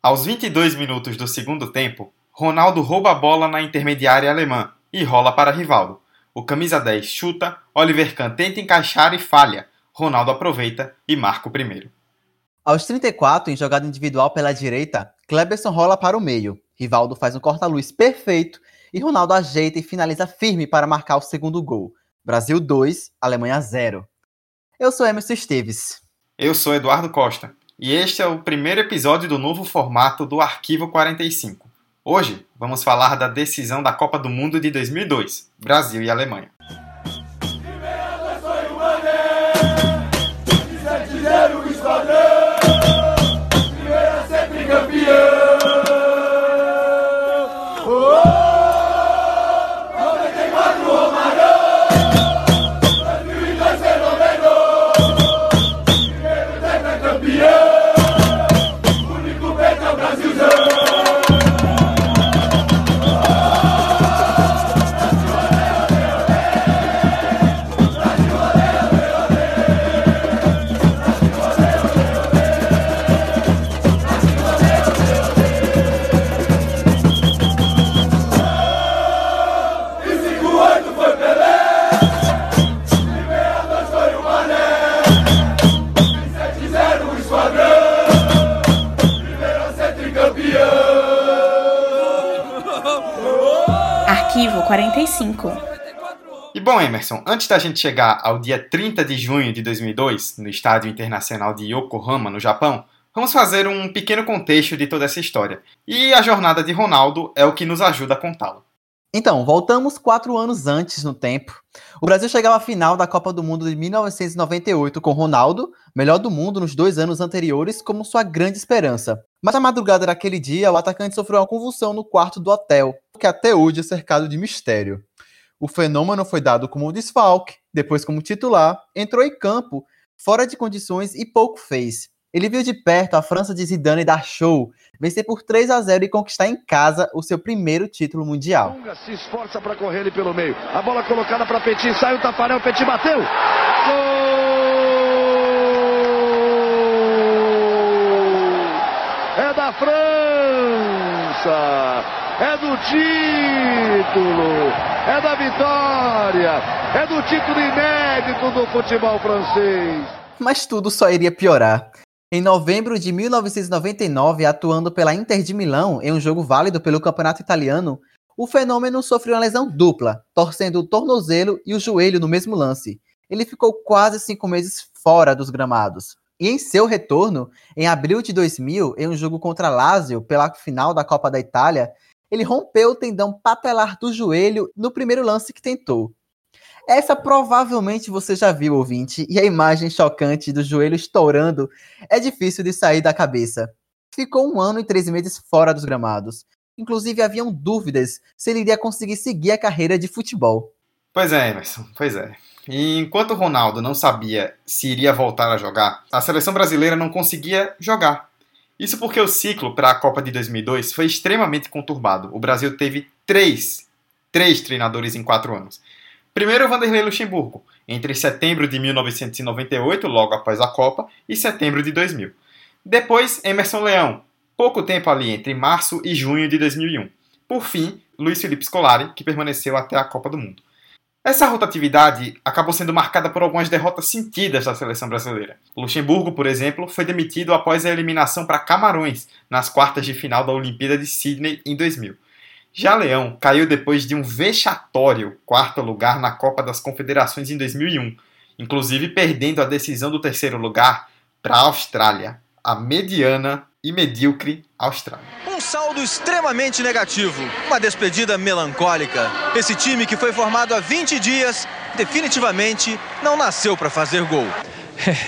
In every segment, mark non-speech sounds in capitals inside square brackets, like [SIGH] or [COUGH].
Aos 22 minutos do segundo tempo, Ronaldo rouba a bola na intermediária alemã e rola para Rivaldo. O camisa 10 chuta, Oliver Kahn tenta encaixar e falha. Ronaldo aproveita e marca o primeiro. Aos 34, em jogada individual pela direita, Kleberson rola para o meio. Rivaldo faz um corta-luz perfeito e Ronaldo ajeita e finaliza firme para marcar o segundo gol. Brasil 2, Alemanha 0. Eu sou Emerson Esteves. Eu sou Eduardo Costa e este é o primeiro episódio do novo formato do Arquivo 45. Hoje vamos falar da decisão da Copa do Mundo de 2002, Brasil e Alemanha. Antes da gente chegar ao dia 30 de junho de 2002, no Estádio Internacional de Yokohama, no Japão, vamos fazer um pequeno contexto de toda essa história. E a jornada de Ronaldo é o que nos ajuda a contá-lo. Então, voltamos quatro anos antes no tempo. O Brasil chegava à final da Copa do Mundo de 1998 com Ronaldo, melhor do mundo nos dois anos anteriores, como sua grande esperança. Mas na madrugada daquele dia, o atacante sofreu uma convulsão no quarto do hotel, que até hoje é cercado de mistério. O fenômeno foi dado como desfalque, depois como titular, entrou em campo, fora de condições e pouco fez. Ele viu de perto a França de Zidane dar show, vencer por 3 a 0 e conquistar em casa o seu primeiro título mundial. Se esforça para correr ele pelo meio. A bola colocada para Petit, sai o Tafarel, Petit bateu. Gol! É da França! É do título! É da vitória! É do título inédito do futebol francês! Mas tudo só iria piorar. Em novembro de 1999, atuando pela Inter de Milão em um jogo válido pelo campeonato italiano, o fenômeno sofreu uma lesão dupla, torcendo o tornozelo e o joelho no mesmo lance. Ele ficou quase cinco meses fora dos gramados. E em seu retorno, em abril de 2000, em um jogo contra Lazio pela final da Copa da Itália, ele rompeu o tendão patelar do joelho no primeiro lance que tentou. Essa provavelmente você já viu, ouvinte, e a imagem chocante do joelho estourando é difícil de sair da cabeça. Ficou um ano e três meses fora dos gramados. Inclusive, haviam dúvidas se ele iria conseguir seguir a carreira de futebol. Pois é, Emerson, pois é. E enquanto Ronaldo não sabia se iria voltar a jogar, a seleção brasileira não conseguia jogar. Isso porque o ciclo para a Copa de 2002 foi extremamente conturbado. O Brasil teve três, três treinadores em quatro anos. Primeiro, Vanderlei Luxemburgo, entre setembro de 1998, logo após a Copa, e setembro de 2000. Depois, Emerson Leão, pouco tempo ali entre março e junho de 2001. Por fim, Luiz Felipe Scolari, que permaneceu até a Copa do Mundo. Essa rotatividade acabou sendo marcada por algumas derrotas sentidas da seleção brasileira. Luxemburgo, por exemplo, foi demitido após a eliminação para Camarões nas quartas de final da Olimpíada de Sydney em 2000. Já Leão caiu depois de um vexatório quarto lugar na Copa das Confederações em 2001, inclusive perdendo a decisão do terceiro lugar para a Austrália, a mediana e medíocre Austrália. Um saldo extremamente negativo, uma despedida melancólica. Esse time que foi formado há 20 dias definitivamente não nasceu para fazer gol. [LAUGHS]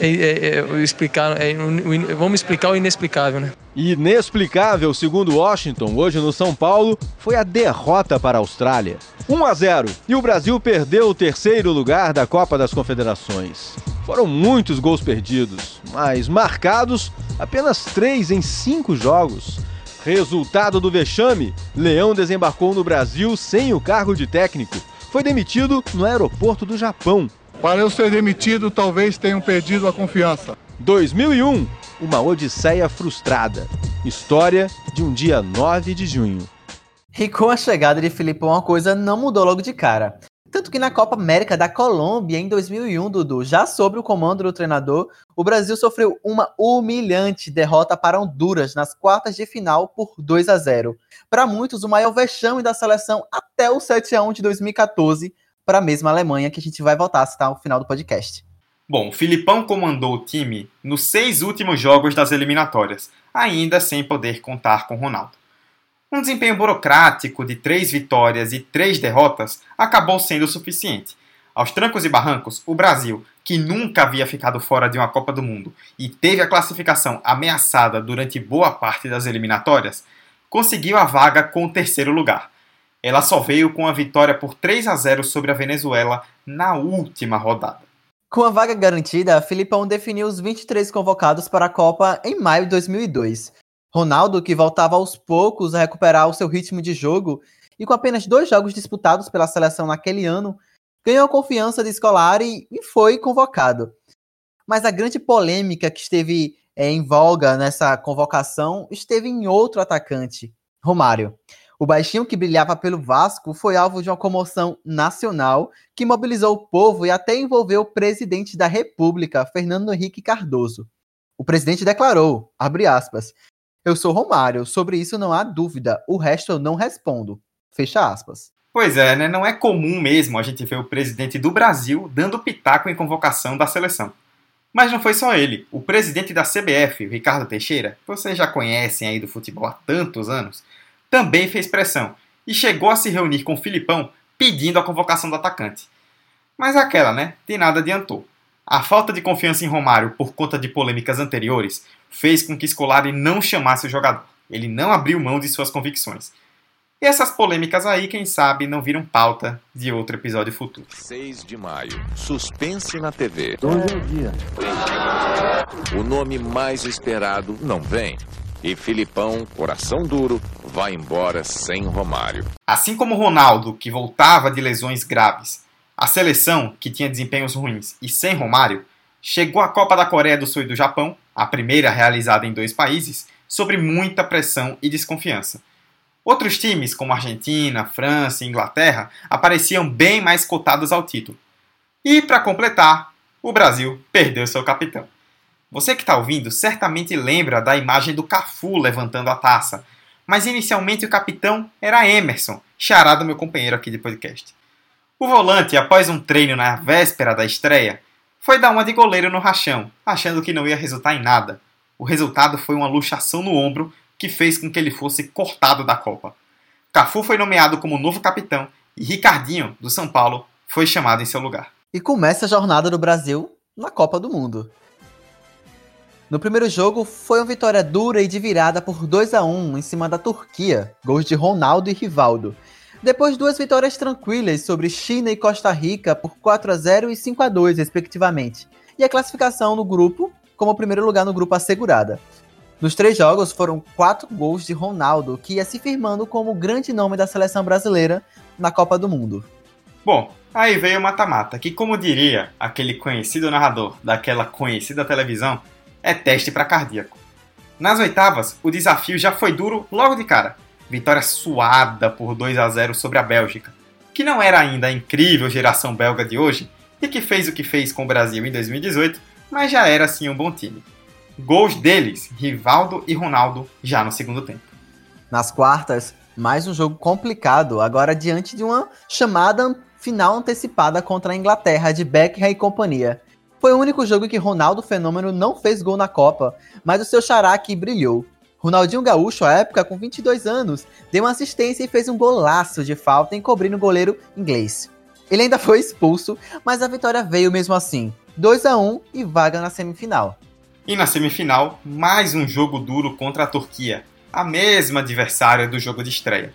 É, é, é, explicar, é, vamos explicar o inexplicável, né? Inexplicável, segundo Washington, hoje no São Paulo, foi a derrota para a Austrália. 1 a 0 e o Brasil perdeu o terceiro lugar da Copa das Confederações. Foram muitos gols perdidos, mas marcados apenas três em cinco jogos. Resultado do vexame: Leão desembarcou no Brasil sem o cargo de técnico. Foi demitido no aeroporto do Japão para eu ser demitido, talvez tenham perdido a confiança. 2001, uma odisseia frustrada. História de um dia 9 de junho. E com a chegada de Filipão, a coisa não mudou logo de cara. Tanto que na Copa América da Colômbia, em 2001, Dudu, já sob o comando do treinador, o Brasil sofreu uma humilhante derrota para Honduras nas quartas de final por 2 a 0. Para muitos, o maior vexame da seleção até o 7 a 1 de 2014, para a mesma Alemanha, que a gente vai voltar a citar no final do podcast. Bom, o Filipão comandou o time nos seis últimos jogos das eliminatórias, ainda sem poder contar com Ronaldo. Um desempenho burocrático de três vitórias e três derrotas acabou sendo suficiente. Aos trancos e barrancos, o Brasil, que nunca havia ficado fora de uma Copa do Mundo e teve a classificação ameaçada durante boa parte das eliminatórias, conseguiu a vaga com o terceiro lugar. Ela só veio com a vitória por 3 a 0 sobre a Venezuela na última rodada. Com a vaga garantida, Filipão definiu os 23 convocados para a Copa em maio de 2002. Ronaldo, que voltava aos poucos a recuperar o seu ritmo de jogo e com apenas dois jogos disputados pela seleção naquele ano, ganhou a confiança de Scolari e foi convocado. Mas a grande polêmica que esteve é, em voga nessa convocação esteve em outro atacante, Romário. O baixinho que brilhava pelo Vasco foi alvo de uma comoção nacional que mobilizou o povo e até envolveu o presidente da República, Fernando Henrique Cardoso. O presidente declarou, aspas, eu sou Romário, sobre isso não há dúvida, o resto eu não respondo. Fecha aspas. Pois é, né? Não é comum mesmo a gente ver o presidente do Brasil dando pitaco em convocação da seleção. Mas não foi só ele. O presidente da CBF, Ricardo Teixeira, vocês já conhecem aí do futebol há tantos anos, também fez pressão e chegou a se reunir com o Filipão pedindo a convocação do atacante. Mas aquela, né? De nada adiantou. A falta de confiança em Romário por conta de polêmicas anteriores fez com que Scolari não chamasse o jogador. Ele não abriu mão de suas convicções. E essas polêmicas aí, quem sabe, não viram pauta de outro episódio futuro. 6 de maio. Suspense na TV. Hoje é o dia. O nome mais esperado não vem. E Filipão, coração duro, vai embora sem Romário. Assim como Ronaldo, que voltava de lesões graves, a seleção, que tinha desempenhos ruins e sem Romário, chegou à Copa da Coreia do Sul e do Japão a primeira realizada em dois países, sob muita pressão e desconfiança. Outros times, como Argentina, França e Inglaterra, apareciam bem mais cotados ao título. E, para completar, o Brasil perdeu seu capitão. Você que está ouvindo certamente lembra da imagem do Cafu levantando a taça, mas inicialmente o capitão era Emerson, chará do meu companheiro aqui de podcast. O volante, após um treino na véspera da estreia, foi dar uma de goleiro no rachão, achando que não ia resultar em nada. O resultado foi uma luxação no ombro que fez com que ele fosse cortado da Copa. Cafu foi nomeado como novo capitão e Ricardinho, do São Paulo, foi chamado em seu lugar. E começa a jornada do Brasil na Copa do Mundo. No primeiro jogo, foi uma vitória dura e de virada por 2 a 1 em cima da Turquia, gols de Ronaldo e Rivaldo. Depois duas vitórias tranquilas sobre China e Costa Rica por 4 a 0 e 5 a 2 respectivamente, e a classificação no grupo como primeiro lugar no grupo assegurada. Nos três jogos foram quatro gols de Ronaldo, que ia se firmando como o grande nome da seleção brasileira na Copa do Mundo. Bom, aí veio o mata-mata, que como diria aquele conhecido narrador daquela conhecida televisão, é teste para cardíaco. Nas oitavas, o desafio já foi duro logo de cara vitória suada por 2 a 0 sobre a Bélgica, que não era ainda a incrível geração belga de hoje e que fez o que fez com o Brasil em 2018, mas já era sim um bom time. Gols deles, Rivaldo e Ronaldo, já no segundo tempo. Nas quartas, mais um jogo complicado, agora diante de uma chamada final antecipada contra a Inglaterra de Beckham e companhia. Foi o único jogo que Ronaldo Fenômeno não fez gol na Copa, mas o seu xará que brilhou. Ronaldinho Gaúcho, à época, com 22 anos, deu uma assistência e fez um golaço de falta encobrindo o goleiro inglês. Ele ainda foi expulso, mas a vitória veio mesmo assim. 2 a 1 e vaga na semifinal. E na semifinal, mais um jogo duro contra a Turquia, a mesma adversária do jogo de estreia.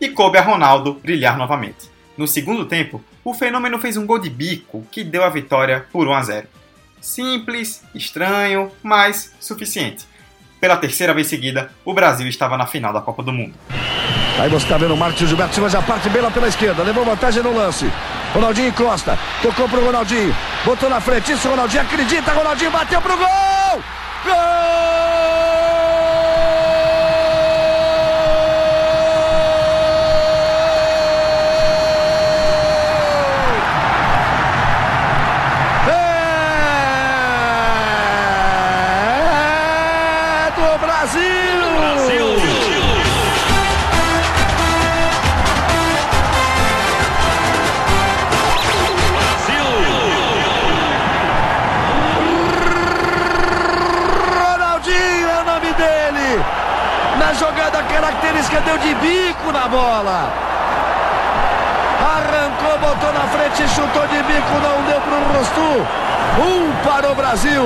E coube a Ronaldo brilhar novamente. No segundo tempo, o fenômeno fez um gol de bico que deu a vitória por 1 a 0. Simples, estranho, mas suficiente pela terceira vez seguida, o Brasil estava na final da Copa do Mundo. Aí você está vendo o Marcos Gilberto Silva já parte bem lá pela esquerda, levou vantagem no lance. Ronaldinho encosta, tocou pro Ronaldinho, botou na frente, isso Ronaldinho acredita, Ronaldinho bateu pro! Gol! Bico na bola. Arrancou, botou na frente, chutou de bico, não deu para o Rostu. Um para o Brasil.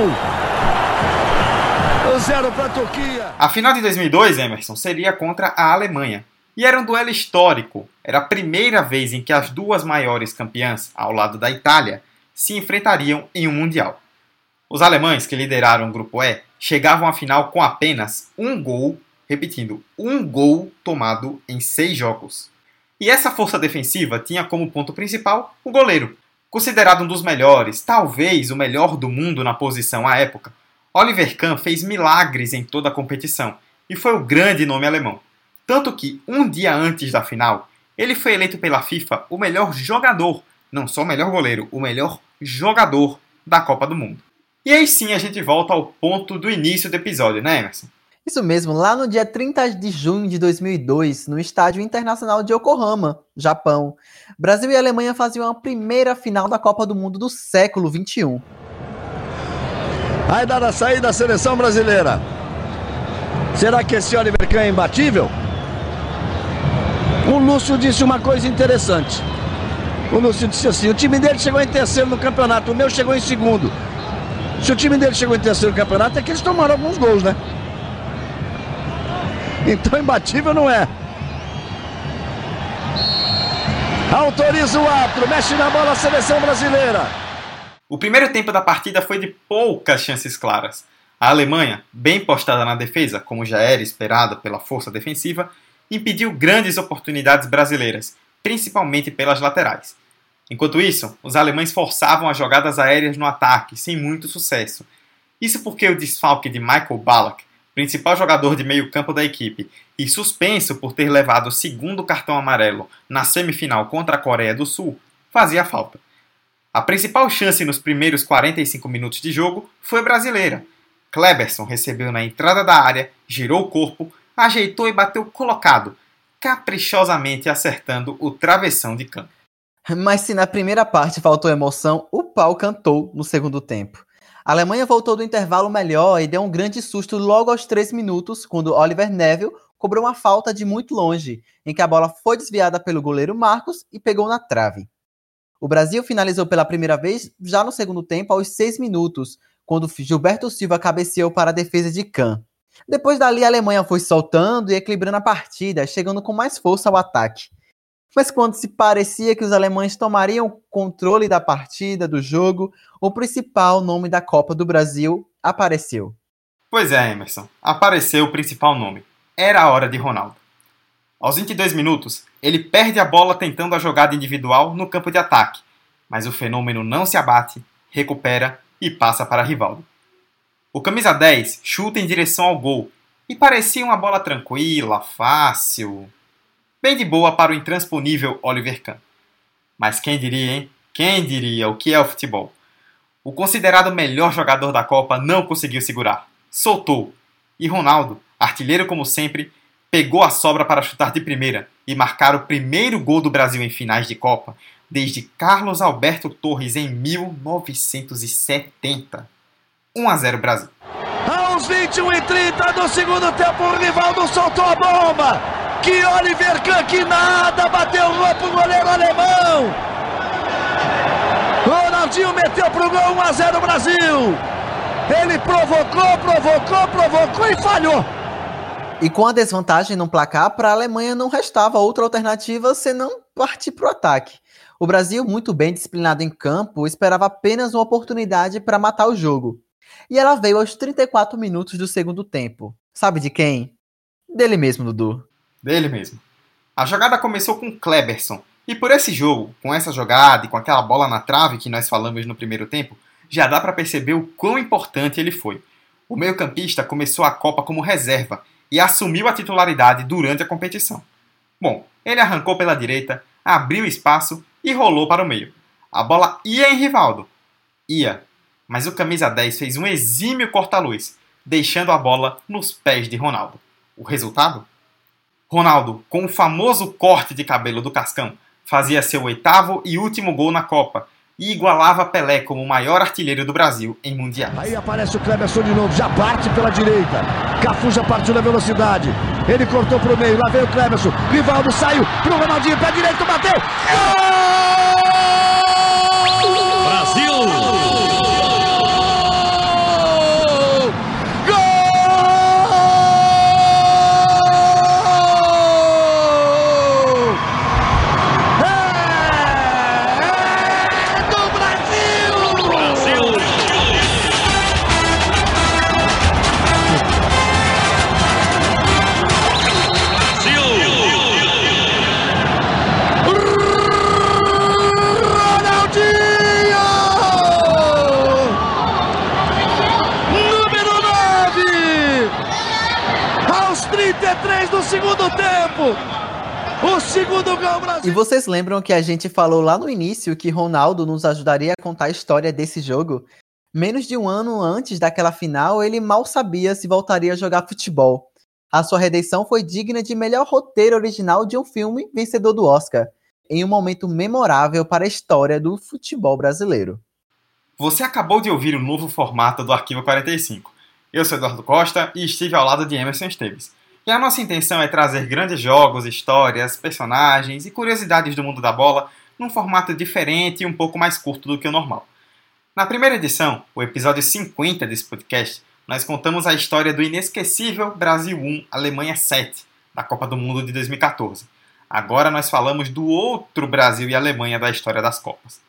Zero para a Turquia. A final de 2002, Emerson, seria contra a Alemanha. E era um duelo histórico. Era a primeira vez em que as duas maiores campeãs, ao lado da Itália, se enfrentariam em um Mundial. Os alemães, que lideraram o grupo E, chegavam à final com apenas um gol, repetindo, um gol tomado em seis jogos. E essa força defensiva tinha como ponto principal o goleiro. Considerado um dos melhores, talvez o melhor do mundo na posição à época, Oliver Kahn fez milagres em toda a competição e foi o grande nome alemão. Tanto que, um dia antes da final, ele foi eleito pela FIFA o melhor jogador, não só o melhor goleiro, o melhor jogador da Copa do Mundo. E aí sim a gente volta ao ponto do início do episódio, né, Emerson? Isso mesmo, lá no dia 30 de junho de 2002, no Estádio Internacional de Yokohama, Japão, Brasil e Alemanha faziam a primeira final da Copa do Mundo do século 21. Aí dá a saída da seleção brasileira. Será que esse Oliver Kahn é imbatível? O Lúcio disse uma coisa interessante. O Lúcio disse assim: o time dele chegou em terceiro no campeonato, o meu chegou em segundo. Se o time dele chegou em terceiro no campeonato, é que eles tomaram alguns gols, né? [LAUGHS] Então imbatível não é. Autoriza o árbitro, mexe na bola a seleção brasileira. O primeiro tempo da partida foi de poucas chances claras. A Alemanha, bem postada na defesa, como já era esperado pela força defensiva, impediu grandes oportunidades brasileiras, principalmente pelas laterais. Enquanto isso, os alemães forçavam as jogadas aéreas no ataque, sem muito sucesso. Isso porque o desfalque de Michael Ballack, principal jogador de meio-campo da equipe, e suspenso por ter levado o segundo cartão amarelo na semifinal contra a Coreia do Sul, fazia falta. A principal chance nos primeiros 45 minutos de jogo foi brasileira. Kleberson recebeu na entrada da área, girou o corpo, ajeitou e bateu colocado, caprichosamente acertando o travessão de campo. Mas se na primeira parte faltou emoção, o pau cantou no segundo tempo. A Alemanha voltou do intervalo melhor e deu um grande susto logo aos 3 minutos, quando Oliver Neville cobrou uma falta de muito longe, em que a bola foi desviada pelo goleiro Marcos e pegou na trave. O Brasil finalizou pela primeira vez já no segundo tempo, aos 6 minutos, quando Gilberto Silva cabeceou para a defesa de Kahn. Depois dali, a Alemanha foi soltando e equilibrando a partida, chegando com mais força ao ataque. Mas quando se parecia que os alemães tomariam controle da partida, do jogo, o principal nome da Copa do Brasil apareceu. Pois é, Emerson, apareceu o principal nome. Era a hora de Ronaldo. Aos 22 minutos, ele perde a bola tentando a jogada individual no campo de ataque, mas o fenômeno não se abate, recupera e passa para Rivaldo. O camisa 10 chuta em direção ao gol e parecia uma bola tranquila, fácil, bem de boa para o intransponível Oliver Kahn. Mas quem diria, hein? Quem diria o que é o futebol? O considerado melhor jogador da Copa não conseguiu segurar. Soltou. E Ronaldo, artilheiro como sempre, pegou a sobra para chutar de primeira e marcar o primeiro gol do Brasil em finais de Copa desde Carlos Alberto Torres em 1970. 1 a 0 Brasil. Aos 21 e 30 do segundo tempo, o Rivaldo soltou a bomba. Que Oliver Kahn que nada, bateu o pro goleiro alemão. Ronaldinho meteu pro gol 1 a 0 Brasil. Ele provocou, provocou, provocou e falhou. E com a desvantagem no placar, para a Alemanha não restava outra alternativa senão partir para o ataque. O Brasil, muito bem disciplinado em campo, esperava apenas uma oportunidade para matar o jogo. E ela veio aos 34 minutos do segundo tempo. Sabe de quem? Dele mesmo, Dudu. Dele mesmo. A jogada começou com Kleberson. E por esse jogo, com essa jogada e com aquela bola na trave que nós falamos no primeiro tempo, já dá para perceber o quão importante ele foi. O meio-campista começou a Copa como reserva e assumiu a titularidade durante a competição. Bom, ele arrancou pela direita, abriu espaço e rolou para o meio. A bola ia em Rivaldo. Ia. Mas o camisa 10 fez um exímio corta-luz. deixando a bola nos pés de Ronaldo. O resultado? Ronaldo, com o famoso corte de cabelo do Cascão, fazia seu oitavo e último gol na Copa e igualava Pelé como o maior artilheiro do Brasil em Mundial. Aí aparece o Cleberson de novo, já parte pela direita. Cafu já partiu na velocidade. Ele cortou pro meio, lá veio o Cleberson. Rivaldo saiu pro Ronaldinho, pé direito, bateu. Gol! E vocês lembram que a gente falou lá no início que Ronaldo nos ajudaria a contar a história desse jogo? Menos de um ano antes daquela final, ele mal sabia se voltaria a jogar futebol. A sua redenção foi digna de melhor roteiro original de um filme vencedor do Oscar, em um momento memorável para a história do futebol brasileiro. Você acabou de ouvir o novo formato do Arquivo 45. Eu sou Eduardo Costa e estive ao lado de Emerson Esteves. E a nossa intenção é trazer grandes jogos, histórias, personagens e curiosidades do mundo da bola num formato diferente e um pouco mais curto do que o normal. Na primeira edição, o episódio 50 desse podcast, nós contamos a história do inesquecível Brasil 1, Alemanha 7, da Copa do Mundo de 2014. Agora nós falamos do outro Brasil e Alemanha da história das Copas.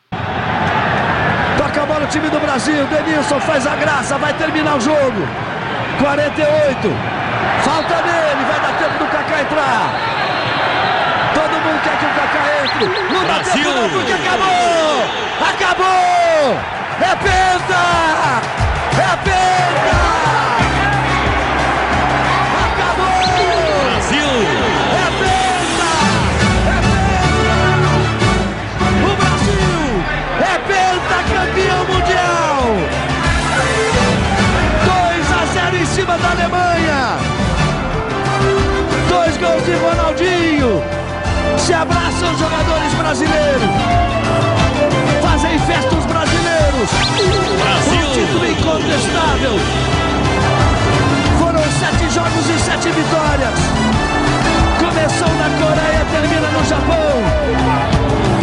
Toca a bola o time do Brasil, Denilson faz a graça, vai terminar o jogo. 48. Falta nele, vai dar tempo do Kaká entrar. Todo mundo quer que o Kaká entre. Não dá tempo não, porque acabou! Acabou! É penta! É penta! Abraçam os jogadores brasileiros. Fazem festa os brasileiros. Brasil. Um título incontestável. Foram sete jogos e sete vitórias. Começou na Coreia, termina no Japão.